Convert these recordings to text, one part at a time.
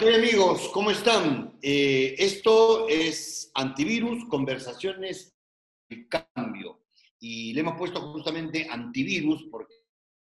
Ok amigos, ¿cómo están? Eh, esto es Antivirus, Conversaciones de Cambio. Y le hemos puesto justamente antivirus porque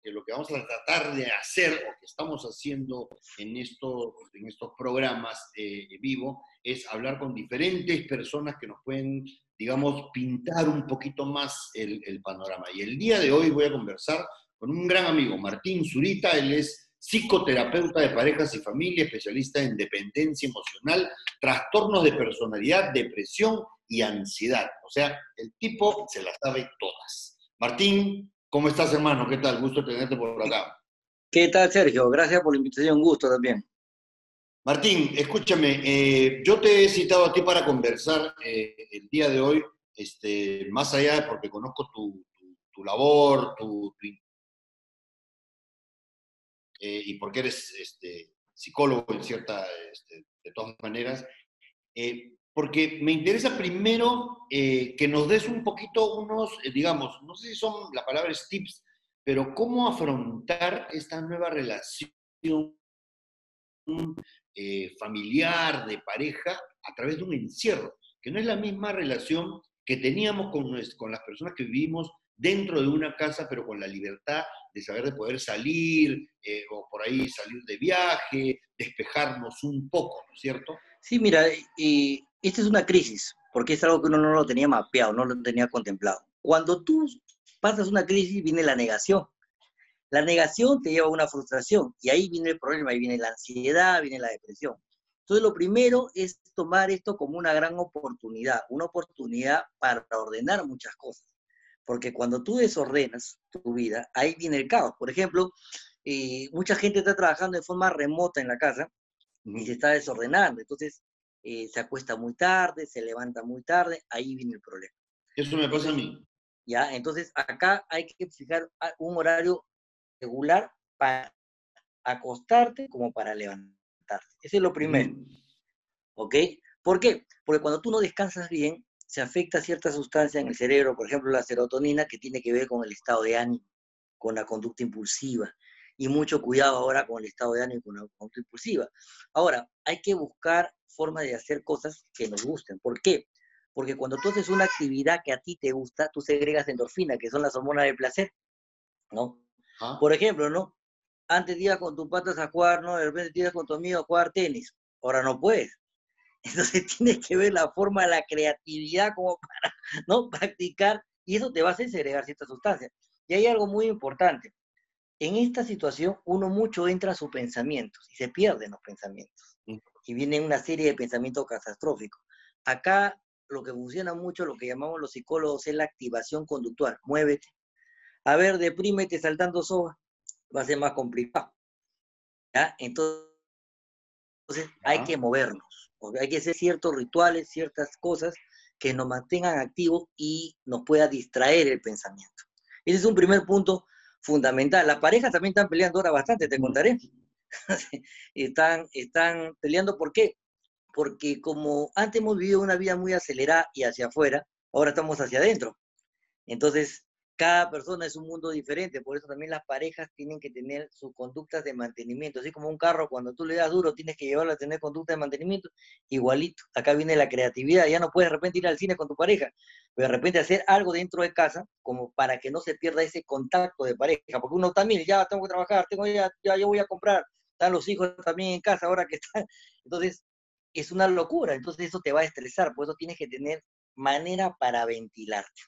lo que vamos a tratar de hacer o que estamos haciendo en estos, en estos programas eh, vivo es hablar con diferentes personas que nos pueden, digamos, pintar un poquito más el, el panorama. Y el día de hoy voy a conversar con un gran amigo, Martín Zurita, él es psicoterapeuta de parejas y familia, especialista en dependencia emocional, trastornos de personalidad, depresión y ansiedad. O sea, el tipo se las sabe todas. Martín, ¿cómo estás, hermano? ¿Qué tal? Gusto tenerte por acá. ¿Qué tal, Sergio? Gracias por la invitación, gusto también. Martín, escúchame, eh, yo te he citado a ti para conversar eh, el día de hoy, este, más allá de porque conozco tu, labor, tu, tu eh, y porque eres este, psicólogo en cierta, este, de todas maneras, eh, porque me interesa primero eh, que nos des un poquito unos, digamos, no sé si son, la palabra es tips, pero cómo afrontar esta nueva relación familiar, de pareja, a través de un encierro, que no es la misma relación que teníamos con, con las personas que vivimos dentro de una casa, pero con la libertad de saber de poder salir eh, o por ahí salir de viaje, despejarnos un poco, ¿no es cierto? Sí, mira, y esta es una crisis, porque es algo que uno no lo tenía mapeado, no lo tenía contemplado. Cuando tú pasas una crisis, viene la negación. La negación te lleva a una frustración y ahí viene el problema, ahí viene la ansiedad, viene la depresión. Entonces, lo primero es tomar esto como una gran oportunidad, una oportunidad para ordenar muchas cosas. Porque cuando tú desordenas tu vida, ahí viene el caos. Por ejemplo, eh, mucha gente está trabajando de forma remota en la casa y se está desordenando. Entonces, eh, se acuesta muy tarde, se levanta muy tarde, ahí viene el problema. Eso me pasa a mí. Ya, entonces acá hay que fijar un horario regular para acostarte como para levantarte. Ese es lo primero. ¿Ok? ¿Por qué? Porque cuando tú no descansas bien, se afecta cierta sustancia en el cerebro, por ejemplo la serotonina, que tiene que ver con el estado de ánimo, con la conducta impulsiva. Y mucho cuidado ahora con el estado de ánimo y con la conducta impulsiva. Ahora, hay que buscar formas de hacer cosas que nos gusten. ¿Por qué? Porque cuando tú haces una actividad que a ti te gusta, tú segregas endorfina, que son las hormonas del placer, ¿no? Ah. Por ejemplo, ¿no? Antes ibas con tus patas a jugar, ¿no? De repente ibas con tu amigo a jugar tenis. Ahora no puedes. Entonces tienes que ver la forma, la creatividad como para ¿no? practicar y eso te va a hacer segregar ciertas sustancias. Y hay algo muy importante. En esta situación uno mucho entra a sus pensamientos y se pierden los pensamientos. Y viene una serie de pensamientos catastróficos. Acá lo que funciona mucho, lo que llamamos los psicólogos, es la activación conductual. Muévete. A ver, deprímete saltando soga. Va a ser más complicado. ¿Ya? Entonces, hay que movernos hay que hacer ciertos rituales, ciertas cosas que nos mantengan activos y nos pueda distraer el pensamiento. Ese es un primer punto fundamental. Las parejas también están peleando ahora bastante, te contaré. están, están peleando, ¿por qué? Porque como antes hemos vivido una vida muy acelerada y hacia afuera, ahora estamos hacia adentro. Entonces, cada persona es un mundo diferente, por eso también las parejas tienen que tener sus conductas de mantenimiento, así como un carro, cuando tú le das duro, tienes que llevarlo a tener conducta de mantenimiento, igualito, acá viene la creatividad, ya no puedes de repente ir al cine con tu pareja, pero de repente hacer algo dentro de casa, como para que no se pierda ese contacto de pareja, porque uno también, ya tengo que trabajar, tengo ya, ya yo voy a comprar, están los hijos también en casa ahora que están, entonces es una locura, entonces eso te va a estresar, por eso tienes que tener manera para ventilarte.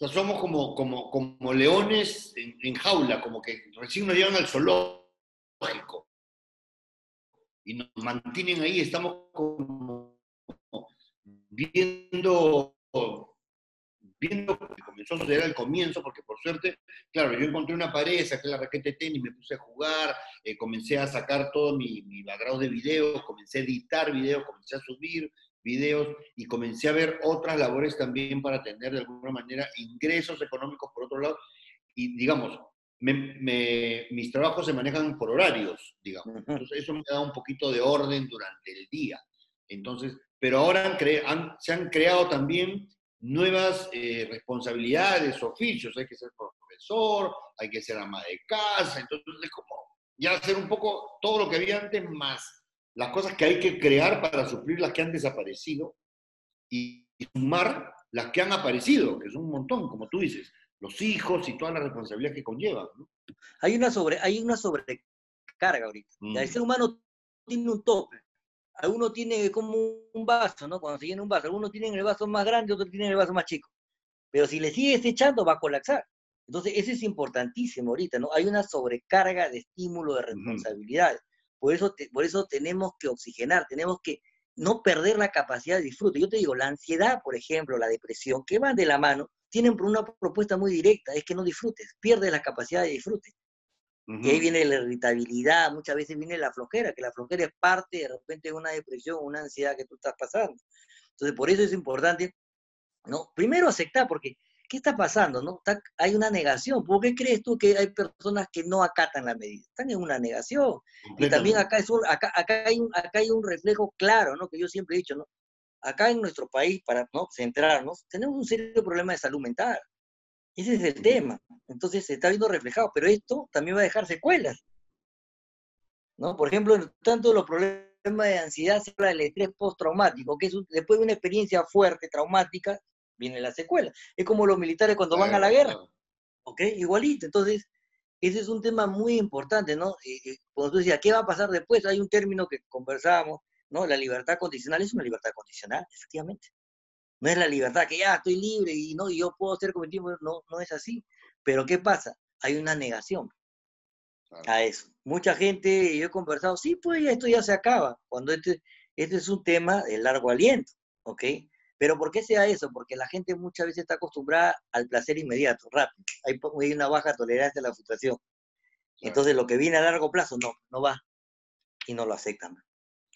O sea, somos como, como, como leones en, jaula, como que recién nos llevan al zoológico. Y nos mantienen ahí, estamos como viendo, viendo que comenzó a suceder al comienzo, porque por suerte, claro, yo encontré una pared, saqué la raqueta de tenis, me puse a jugar, eh, comencé a sacar todo mi, mi background de videos, comencé a editar videos, comencé a subir, videos y comencé a ver otras labores también para tener de alguna manera ingresos económicos por otro lado. Y digamos, mis trabajos se manejan por horarios, digamos. Entonces eso me da un poquito de orden durante el día. Entonces, pero ahora han se han creado también nuevas eh, responsabilidades, oficios. Hay que ser profesor, hay que ser ama de casa. Entonces es como ya hacer un poco todo lo que había antes más las cosas que hay que crear para suplir las que han desaparecido y, sumar las que han aparecido, que son un montón, como tú dices, los hijos y toda la responsabilidad que conllevan. Hay, una sobre, hay una sobrecarga ahorita. El mm. ser humano tiene un tope. Alguno tiene como un vaso, ¿no? Cuando se llena un vaso, algunos tienen el vaso más grande, otros tienen el vaso más chico. Pero si le sigues echando, va a colapsar. Entonces, eso es importantísimo ahorita, ¿no? Hay una sobrecarga de estímulo, de responsabilidades. Por eso, por eso tenemos que oxigenar, tenemos que no perder la capacidad de disfrute. Yo te digo, la ansiedad, por ejemplo, la depresión, que van de la mano, tienen una propuesta muy directa, es que no disfrutes, pierdes la capacidad de disfrute. Y ahí viene la irritabilidad, muchas veces viene la flojera, que la flojera es parte de repente de una depresión, una ansiedad que tú estás pasando. Entonces, por eso es importante, ¿no? Primero aceptar, porque ¿qué está pasando? No? hay una negación. ¿Por qué crees tú que hay personas que no acatan la medida? Están en una negación. Y también acá, es acá, acá, hay un, acá hay un reflejo claro, ¿no? Que yo siempre he dicho, ¿no? Acá en nuestro país, para ¿no? centrarnos, tenemos un serio problema de salud mental. Ese es el tema. Entonces se está viendo reflejado, pero esto también va a dejar secuelas. ¿no? Por ejemplo, tanto los problemas de ansiedad se habla del estrés postraumático, que es después de una experiencia fuerte, traumática, viene la secuela. Es como los militares cuando van a la guerra. ¿Ok? Igualito. Entonces, ese es un tema muy importante, ¿no? cuando tú decías, ¿qué va a pasar después? Hay un término que conversábamos, ¿no? La libertad condicional es una libertad condicional, efectivamente. No es la libertad que ya estoy libre y no y yo puedo ser cometido, no, no es así. Pero ¿qué pasa? Hay una negación a eso. Mucha gente, yo he conversado, sí, pues esto ya se acaba, cuando este, este es un tema de largo aliento, ¿ok? Pero ¿por qué sea eso? Porque la gente muchas veces está acostumbrada al placer inmediato, rápido. Hay, una baja tolerancia a la frustración. Entonces lo que viene a largo plazo no, no va y no lo aceptan.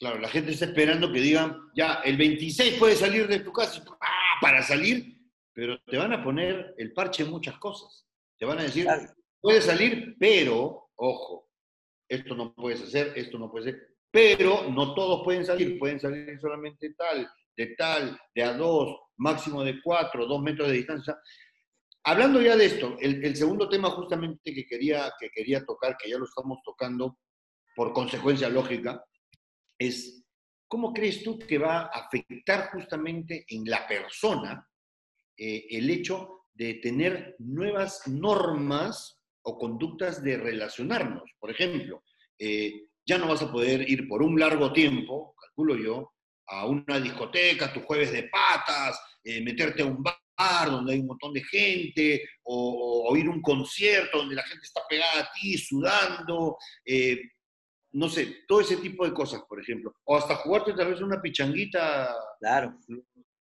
Claro, la gente está esperando que digan, ya, el 26 puede salir de tu casa ¡ah! para salir, pero te van a poner el parche en muchas cosas. Te van a decir, puede salir, pero, ojo, esto no puedes hacer, esto no puede ser, pero no todos pueden salir, pueden salir solamente tal, de tal, de a dos, máximo de cuatro, dos metros de distancia. Hablando ya de esto, el, segundo tema justamente que quería, que quería tocar, que ya lo estamos tocando por consecuencia lógica, es cómo crees tú que va a afectar justamente en la persona eh, el hecho de tener nuevas normas o conductas de relacionarnos. Por ejemplo, eh, ya no vas a poder ir por un largo tiempo, calculo yo, a una discoteca, tus jueves de patas, eh, meterte a un bar donde hay un montón de gente, o, oír un concierto donde la gente está pegada a ti, sudando, no sé, todo ese tipo de cosas, por ejemplo. O hasta jugarte tal vez una pichanguita claro.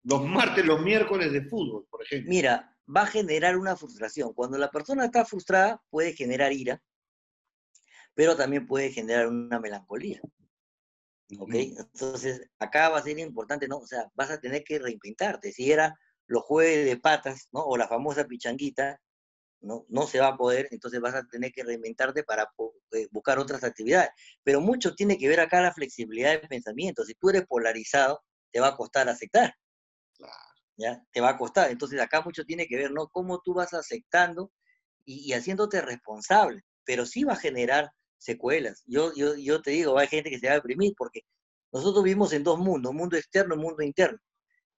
los martes, los miércoles de fútbol, por ejemplo. Mira, va a generar una frustración. Cuando la persona está frustrada, puede generar ira, pero también puede generar una melancolía. ¿Ok? Entonces, acá va a ser importante, ¿no? O sea, vas a tener que reinventarte. Si era los jueves de patas, ¿no? O la famosa pichanguita, ¿no? No se va a poder, entonces vas a tener que reinventarte para eh, buscar otras actividades. Pero mucho tiene que ver acá la flexibilidad de pensamiento. Si tú eres polarizado, te va a costar aceptar. ¿Ya? Te va a costar. Entonces, acá mucho tiene que ver, ¿no? Cómo tú vas aceptando y, y haciéndote responsable. Pero sí va a generar secuelas. Yo, yo, yo te digo, hay gente que se va a deprimir porque nosotros vivimos en dos mundos, mundo externo y mundo interno.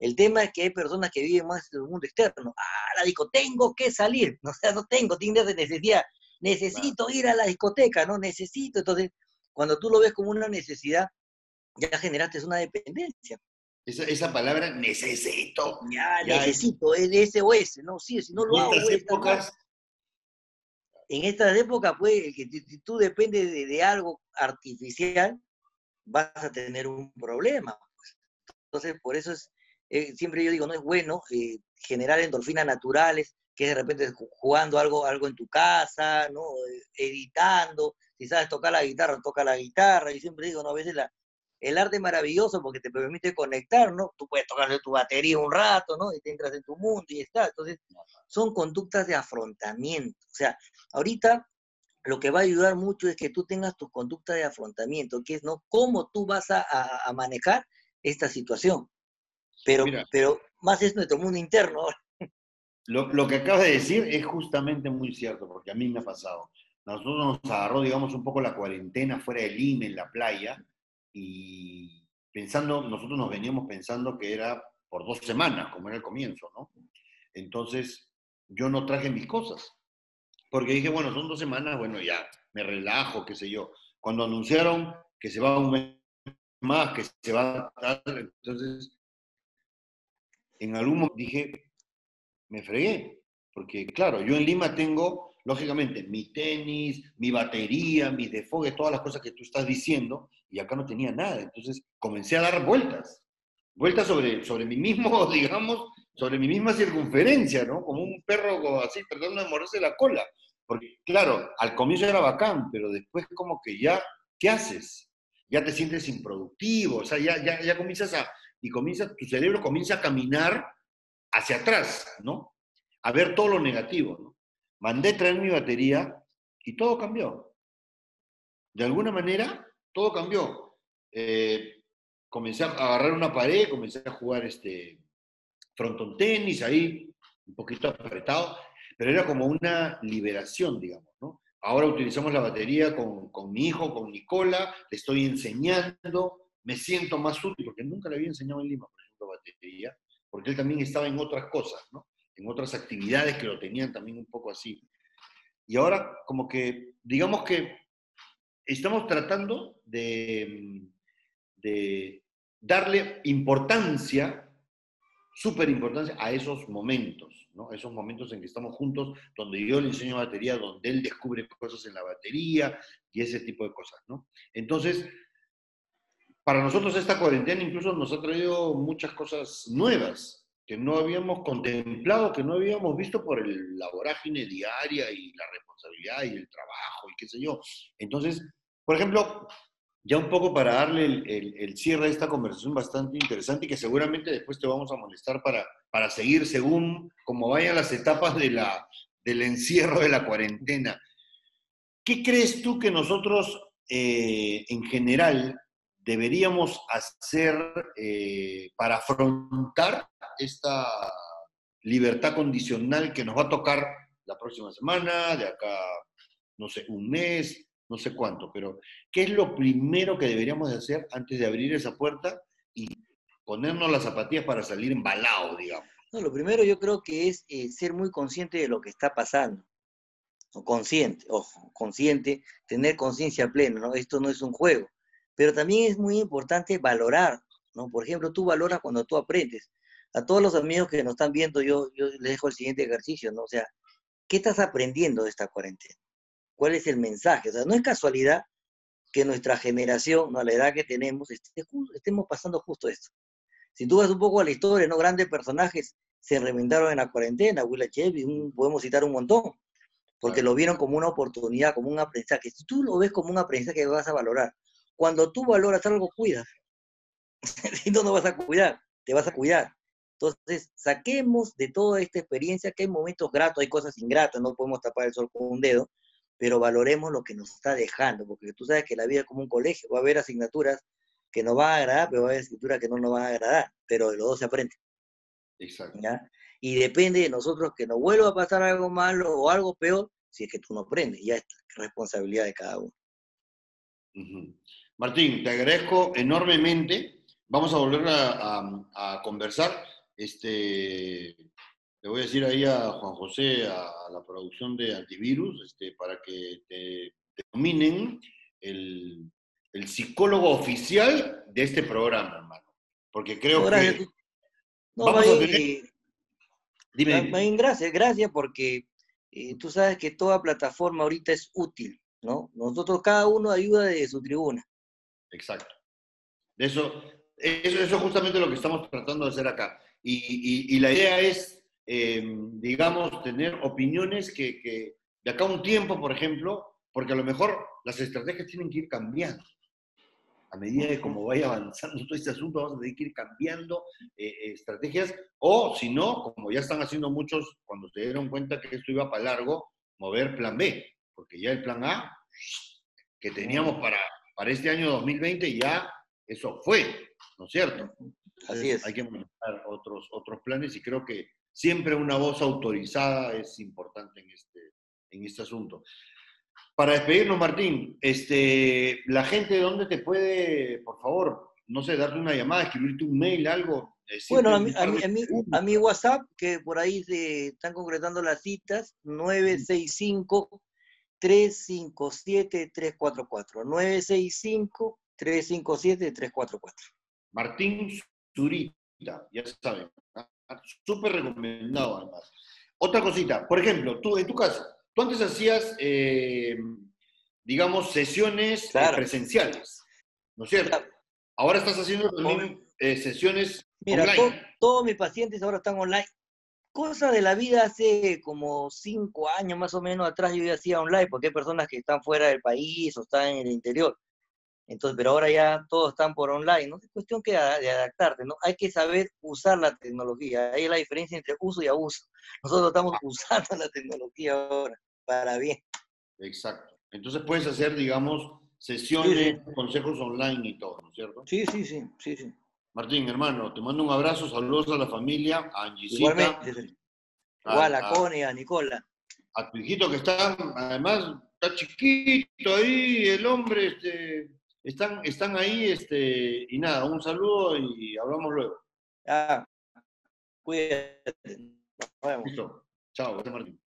El tema es que hay personas que viven más en el mundo externo. Ah, la disco, tengo que salir. O sea, no tengo, de necesidad. Necesito ir a la discoteca, ¿no? Necesito. Entonces, cuando tú lo ves como una necesidad, ya generaste una dependencia. Esa, esa palabra necesito. Ya, necesito, es de SOS, ¿no? Sí, si no lo hago. épocas, en estas épocas, pues, que si tú dependes de, algo artificial, vas a tener un problema. Pues. Entonces, por eso es, eh, siempre yo digo, no es bueno eh, generar endorfinas naturales, que de repente jugando algo, algo en tu casa, ¿no? Eh, editando, si sabes tocar la guitarra, toca la guitarra, y siempre digo, ¿no? A veces el arte es maravilloso porque te permite conectar, ¿no? Tú puedes tocar tu batería un rato, ¿no? Y te entras en tu mundo y está. Entonces, son conductas de afrontamiento. O sea, ahorita lo que va a ayudar mucho es que tú tengas tu conducta de afrontamiento, que es, ¿no? Cómo tú vas a, manejar esta situación. Pero, pero más es nuestro mundo interno Lo, lo que acabas de decir es justamente muy cierto, porque a mí me ha pasado. Nosotros nos agarró, digamos, un poco la cuarentena fuera del Lima, en la playa, y pensando, nosotros nos veníamos pensando que era por dos semanas, como era el comienzo, ¿no? Entonces, yo no traje mis cosas, porque dije, bueno, son dos semanas, bueno, ya, me relajo, qué sé yo. Cuando anunciaron que se va un mes más, que se va a entonces, en algún momento dije, me fregué, porque claro, yo en Lima tengo, lógicamente, mi tenis, mi batería, mis desfogues, todas las cosas que tú estás diciendo, y acá no tenía nada. Entonces comencé a dar vueltas, vueltas sobre, sobre mí mismo, digamos, sobre mi misma circunferencia, ¿no? Como un perro así, tratando de morderse la cola. Porque, claro, al comienzo era bacán, pero después como que ya, ¿qué haces? Ya te sientes improductivo, o sea, ya, ya, ya comienzas a, y comienza, tu cerebro comienza a caminar hacia atrás, ¿no? A ver todo lo negativo, ¿no? Mandé traer mi batería y todo cambió. De alguna manera, todo cambió. Eh, comencé a agarrar una pared, comencé a jugar este fronton tenis ahí, un poquito apretado, pero era como una liberación, digamos, ¿no? Ahora utilizamos la batería con, con mi hijo, con Nicola, le estoy enseñando, me siento más útil, porque nunca le había enseñado en Lima, por ejemplo, batería, porque él también estaba en otras cosas, ¿no? En otras actividades que lo tenían también un poco así. Y ahora, como que, digamos que estamos tratando de, de darle importancia, súper importancia, a esos momentos, ¿no? Esos momentos en que estamos juntos, donde yo le enseño batería, donde él descubre cosas en la batería y ese tipo de cosas, ¿no? Entonces, para nosotros esta cuarentena incluso nos ha traído muchas cosas nuevas que no habíamos contemplado, que no habíamos visto por el, la vorágine diaria y la responsabilidad y el trabajo y qué sé yo. Entonces, por ejemplo, ya un poco para darle el, cierre a esta conversación bastante interesante y que seguramente después te vamos a molestar para, para seguir según como vayan las etapas del encierro de la cuarentena. ¿Qué crees tú que nosotros eh, en general deberíamos hacer eh, para afrontar esta libertad condicional que nos va a tocar la próxima semana, de acá, no sé, un mes, no sé cuánto, pero ¿qué es lo primero que deberíamos de hacer antes de abrir esa puerta y ponernos las zapatillas para salir embalado, digamos? No, lo primero yo creo que es eh, ser muy consciente de lo que está pasando. O consciente, ojo, consciente, tener conciencia plena, ¿no? Esto no es un juego. Pero también es muy importante valorar, ¿no? Por ejemplo, tú valoras cuando tú aprendes. A todos los amigos que nos están viendo, yo, yo les dejo el siguiente ejercicio, ¿no? O sea, ¿qué estás aprendiendo de esta cuarentena? ¿Cuál es el mensaje? O sea, no es casualidad que nuestra generación, ¿no? a la edad que tenemos, estemos pasando justo esto. Si tú vas un poco a la historia, ¿no? Grandes personajes se reinventaron en la cuarentena, Willa Chevy, podemos citar un montón, porque lo vieron como una oportunidad, como un aprendizaje. Si tú lo ves como un aprendizaje vas a valorar, cuando tú valoras algo, cuidas. si no, no vas a cuidar, te vas a cuidar. Entonces, saquemos de toda esta experiencia que hay momentos gratos, hay cosas ingratas, no podemos tapar el sol con un dedo, pero valoremos lo que nos está dejando, porque tú sabes que la vida es como un colegio, va a haber asignaturas que nos van a agradar, pero va a haber asignaturas que no nos van a agradar, pero de los dos se aprende. Exacto. Y depende de nosotros que nos vuelva a pasar algo malo o algo peor, si es que tú no aprendes, ya es responsabilidad de cada uno. Martín, te agradezco enormemente. Vamos a volver a, conversar. Este, le voy a decir ahí a Juan José, a, la producción de antivirus, este, para que te, dominen el, psicólogo oficial de este programa, hermano. Porque creo que... No, vamos a tener... Dime. Gracias, gracias, porque eh, tú sabes que toda plataforma ahorita es útil, ¿no? Nosotros cada uno ayuda de su tribuna. Exacto. Eso, eso, eso es justamente lo que estamos tratando de hacer acá. Y, la idea es, em, digamos, tener opiniones que, de acá a un tiempo, por ejemplo, porque a lo mejor las estrategias tienen que ir cambiando. A medida de cómo vaya avanzando todo este asunto, vamos a tener que ir cambiando eh, estrategias, o si no, como ya están haciendo muchos, cuando se dieron cuenta que esto iba para largo, mover plan B, porque ya el plan A que teníamos para para este año 2020 ya eso fue, ¿no es cierto? Así es. Hay que manejar otros, otros planes y creo que siempre una voz autorizada es importante en este, en este asunto. Para despedirnos, Martín, este, la gente, ¿dónde te puede, por favor, no sé, darte una llamada, escribirte un mail, algo? Bueno, a mi, a, mi, WhatsApp, que por ahí se están concretando las citas, 965 357 344 965 357 344 Martín Zurita, ya saben, súper recomendado además. Otra cosita, por ejemplo, tú en tu casa, tú antes hacías, eh, digamos, sesiones eh, presenciales, ¿no es cierto? Ahora estás haciendo también eh, sesiones Mira, todos mis pacientes ahora están online. Cosa de la vida hace como cinco años más o menos atrás yo ya hacía online, porque hay personas que están fuera del país o están en el interior. Entonces, pero ahora ya todos están por online, ¿no? Es cuestión que de adaptarte, ¿no? Hay que saber usar la tecnología. Ahí es la diferencia entre uso y abuso. Nosotros estamos usando la tecnología ahora para bien. Exacto. Entonces puedes hacer, digamos, sesiones, consejos online y todo, ¿no es cierto? Sí, sí, sí, sí, sí. Martín, hermano, te mando un abrazo, saludos a la familia, a Angisita. Igualmente. Igual a, Connie, a Nicola. A tu hijito que está, además, está chiquito ahí, el hombre, este, están, están ahí, este, y nada, un saludo y hablamos luego. Ah, cuídate. Nos vemos. Listo. Chao, Martín.